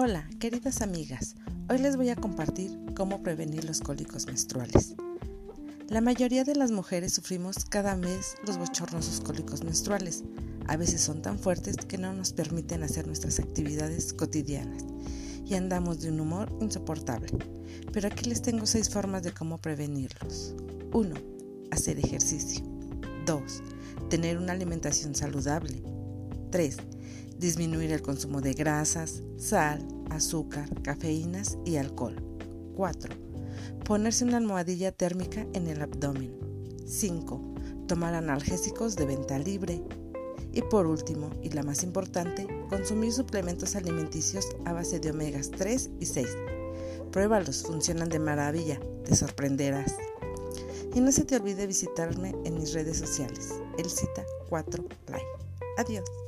Hola, queridas amigas. Hoy les voy a compartir cómo prevenir los cólicos menstruales. La mayoría de las mujeres sufrimos cada mes los bochornosos cólicos menstruales. A veces son tan fuertes que no nos permiten hacer nuestras actividades cotidianas y andamos de un humor insoportable. Pero aquí les tengo seis formas de cómo prevenirlos. 1. Hacer ejercicio. 2. Tener una alimentación saludable. 3 disminuir el consumo de grasas, sal, azúcar, cafeínas y alcohol. 4. Ponerse una almohadilla térmica en el abdomen. 5. Tomar analgésicos de venta libre. Y por último, y la más importante, consumir suplementos alimenticios a base de omegas 3 y 6. Pruébalos, funcionan de maravilla, te sorprenderás. Y no se te olvide visitarme en mis redes sociales, el Cita 4 Play. Adiós.